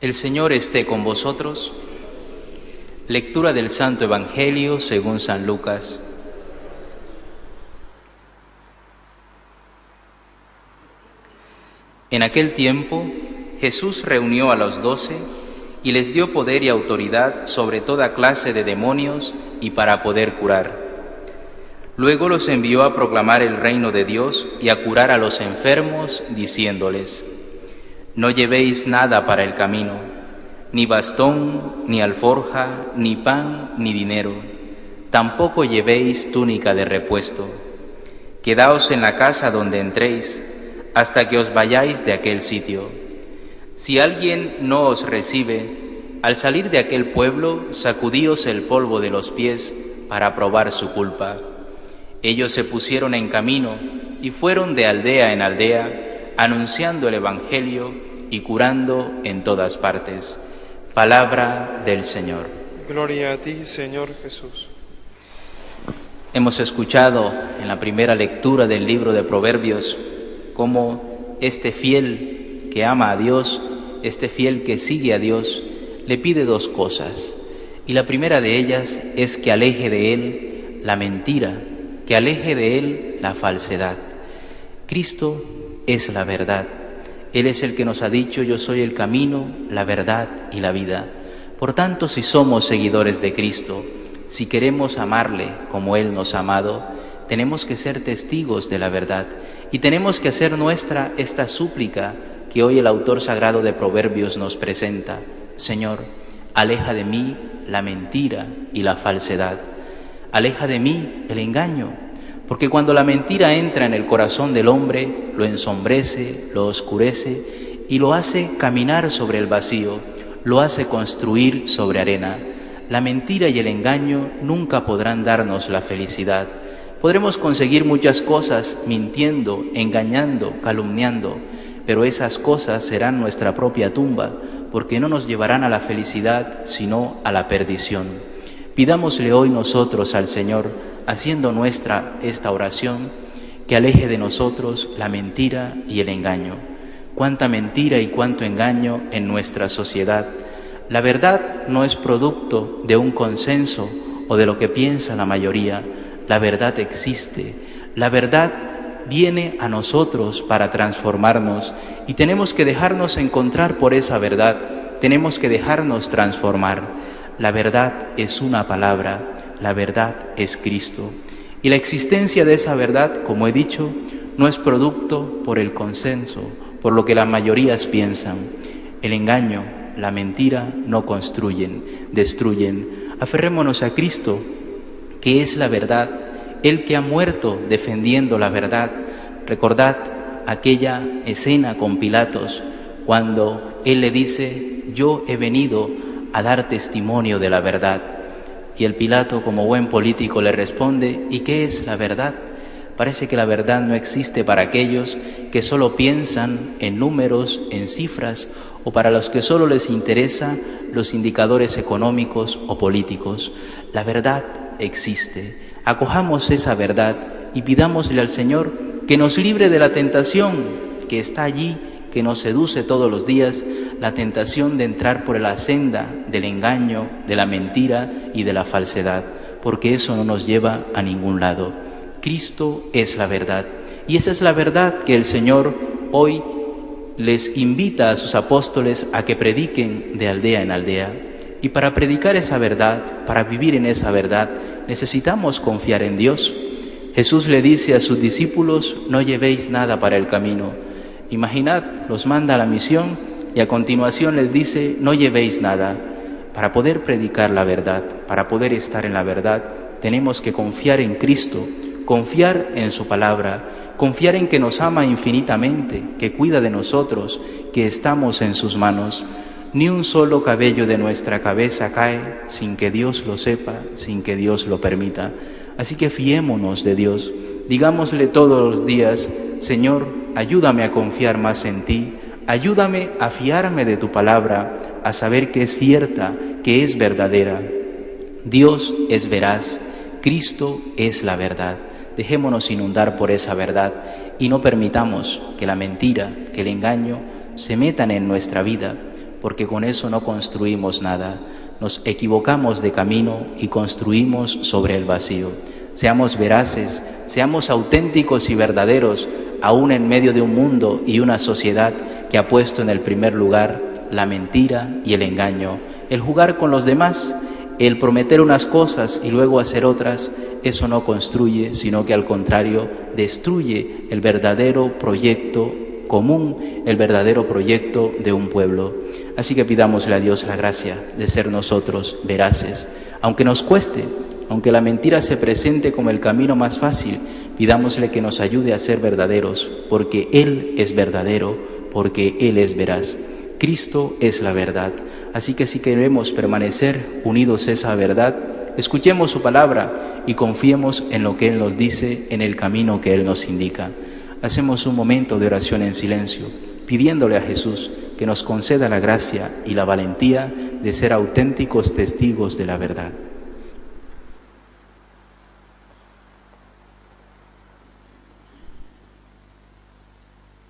El Señor esté con vosotros. Lectura del Santo Evangelio según San Lucas. En aquel tiempo Jesús reunió a los doce y les dio poder y autoridad sobre toda clase de demonios y para poder curar. Luego los envió a proclamar el reino de Dios y a curar a los enfermos, diciéndoles, no llevéis nada para el camino, ni bastón, ni alforja, ni pan, ni dinero. Tampoco llevéis túnica de repuesto. Quedaos en la casa donde entréis, hasta que os vayáis de aquel sitio. Si alguien no os recibe, al salir de aquel pueblo, sacudíos el polvo de los pies para probar su culpa. Ellos se pusieron en camino y fueron de aldea en aldea, anunciando el Evangelio y curando en todas partes. Palabra del Señor. Gloria a ti, Señor Jesús. Hemos escuchado en la primera lectura del libro de Proverbios cómo este fiel que ama a Dios, este fiel que sigue a Dios, le pide dos cosas. Y la primera de ellas es que aleje de él la mentira, que aleje de él la falsedad. Cristo es la verdad. Él es el que nos ha dicho, yo soy el camino, la verdad y la vida. Por tanto, si somos seguidores de Cristo, si queremos amarle como Él nos ha amado, tenemos que ser testigos de la verdad y tenemos que hacer nuestra esta súplica que hoy el autor sagrado de Proverbios nos presenta. Señor, aleja de mí la mentira y la falsedad. Aleja de mí el engaño porque cuando la mentira entra en el corazón del hombre, lo ensombrece, lo oscurece y lo hace caminar sobre el vacío, lo hace construir sobre arena. La mentira y el engaño nunca podrán darnos la felicidad. Podremos conseguir muchas cosas mintiendo, engañando, calumniando, pero esas cosas serán nuestra propia tumba, porque no nos llevarán a la felicidad, sino a la perdición. Pidámosle hoy nosotros al Señor, haciendo nuestra esta oración, que aleje de nosotros la mentira y el engaño. Cuánta mentira y cuánto engaño en nuestra sociedad. La verdad no es producto de un consenso o de lo que piensa la mayoría. La verdad existe. La verdad viene a nosotros para transformarnos y tenemos que dejarnos encontrar por esa verdad. Tenemos que dejarnos transformar. La verdad es una palabra, la verdad es Cristo. Y la existencia de esa verdad, como he dicho, no es producto por el consenso, por lo que las mayorías piensan. El engaño, la mentira no construyen, destruyen. Aferrémonos a Cristo, que es la verdad, el que ha muerto defendiendo la verdad. Recordad aquella escena con Pilatos, cuando Él le dice, yo he venido a dar testimonio de la verdad. Y el Pilato, como buen político, le responde, ¿y qué es la verdad? Parece que la verdad no existe para aquellos que solo piensan en números, en cifras, o para los que solo les interesa los indicadores económicos o políticos. La verdad existe. Acojamos esa verdad y pidámosle al Señor que nos libre de la tentación que está allí que nos seduce todos los días la tentación de entrar por la senda del engaño, de la mentira y de la falsedad, porque eso no nos lleva a ningún lado. Cristo es la verdad y esa es la verdad que el Señor hoy les invita a sus apóstoles a que prediquen de aldea en aldea. Y para predicar esa verdad, para vivir en esa verdad, necesitamos confiar en Dios. Jesús le dice a sus discípulos, no llevéis nada para el camino, Imaginad, los manda a la misión y a continuación les dice, no llevéis nada. Para poder predicar la verdad, para poder estar en la verdad, tenemos que confiar en Cristo, confiar en su palabra, confiar en que nos ama infinitamente, que cuida de nosotros, que estamos en sus manos. Ni un solo cabello de nuestra cabeza cae sin que Dios lo sepa, sin que Dios lo permita. Así que fiémonos de Dios, digámosle todos los días, Señor, ayúdame a confiar más en ti, ayúdame a fiarme de tu palabra, a saber que es cierta, que es verdadera. Dios es veraz, Cristo es la verdad. Dejémonos inundar por esa verdad y no permitamos que la mentira, que el engaño se metan en nuestra vida, porque con eso no construimos nada. Nos equivocamos de camino y construimos sobre el vacío. Seamos veraces, seamos auténticos y verdaderos, aún en medio de un mundo y una sociedad que ha puesto en el primer lugar la mentira y el engaño, el jugar con los demás, el prometer unas cosas y luego hacer otras, eso no construye, sino que al contrario destruye el verdadero proyecto común, el verdadero proyecto de un pueblo. Así que pidámosle a Dios la gracia de ser nosotros veraces, aunque nos cueste, aunque la mentira se presente como el camino más fácil, pidámosle que nos ayude a ser verdaderos, porque Él es verdadero, porque Él es veraz. Cristo es la verdad. Así que si queremos permanecer unidos a esa verdad, escuchemos su palabra y confiemos en lo que Él nos dice, en el camino que Él nos indica. Hacemos un momento de oración en silencio, pidiéndole a Jesús que nos conceda la gracia y la valentía de ser auténticos testigos de la verdad.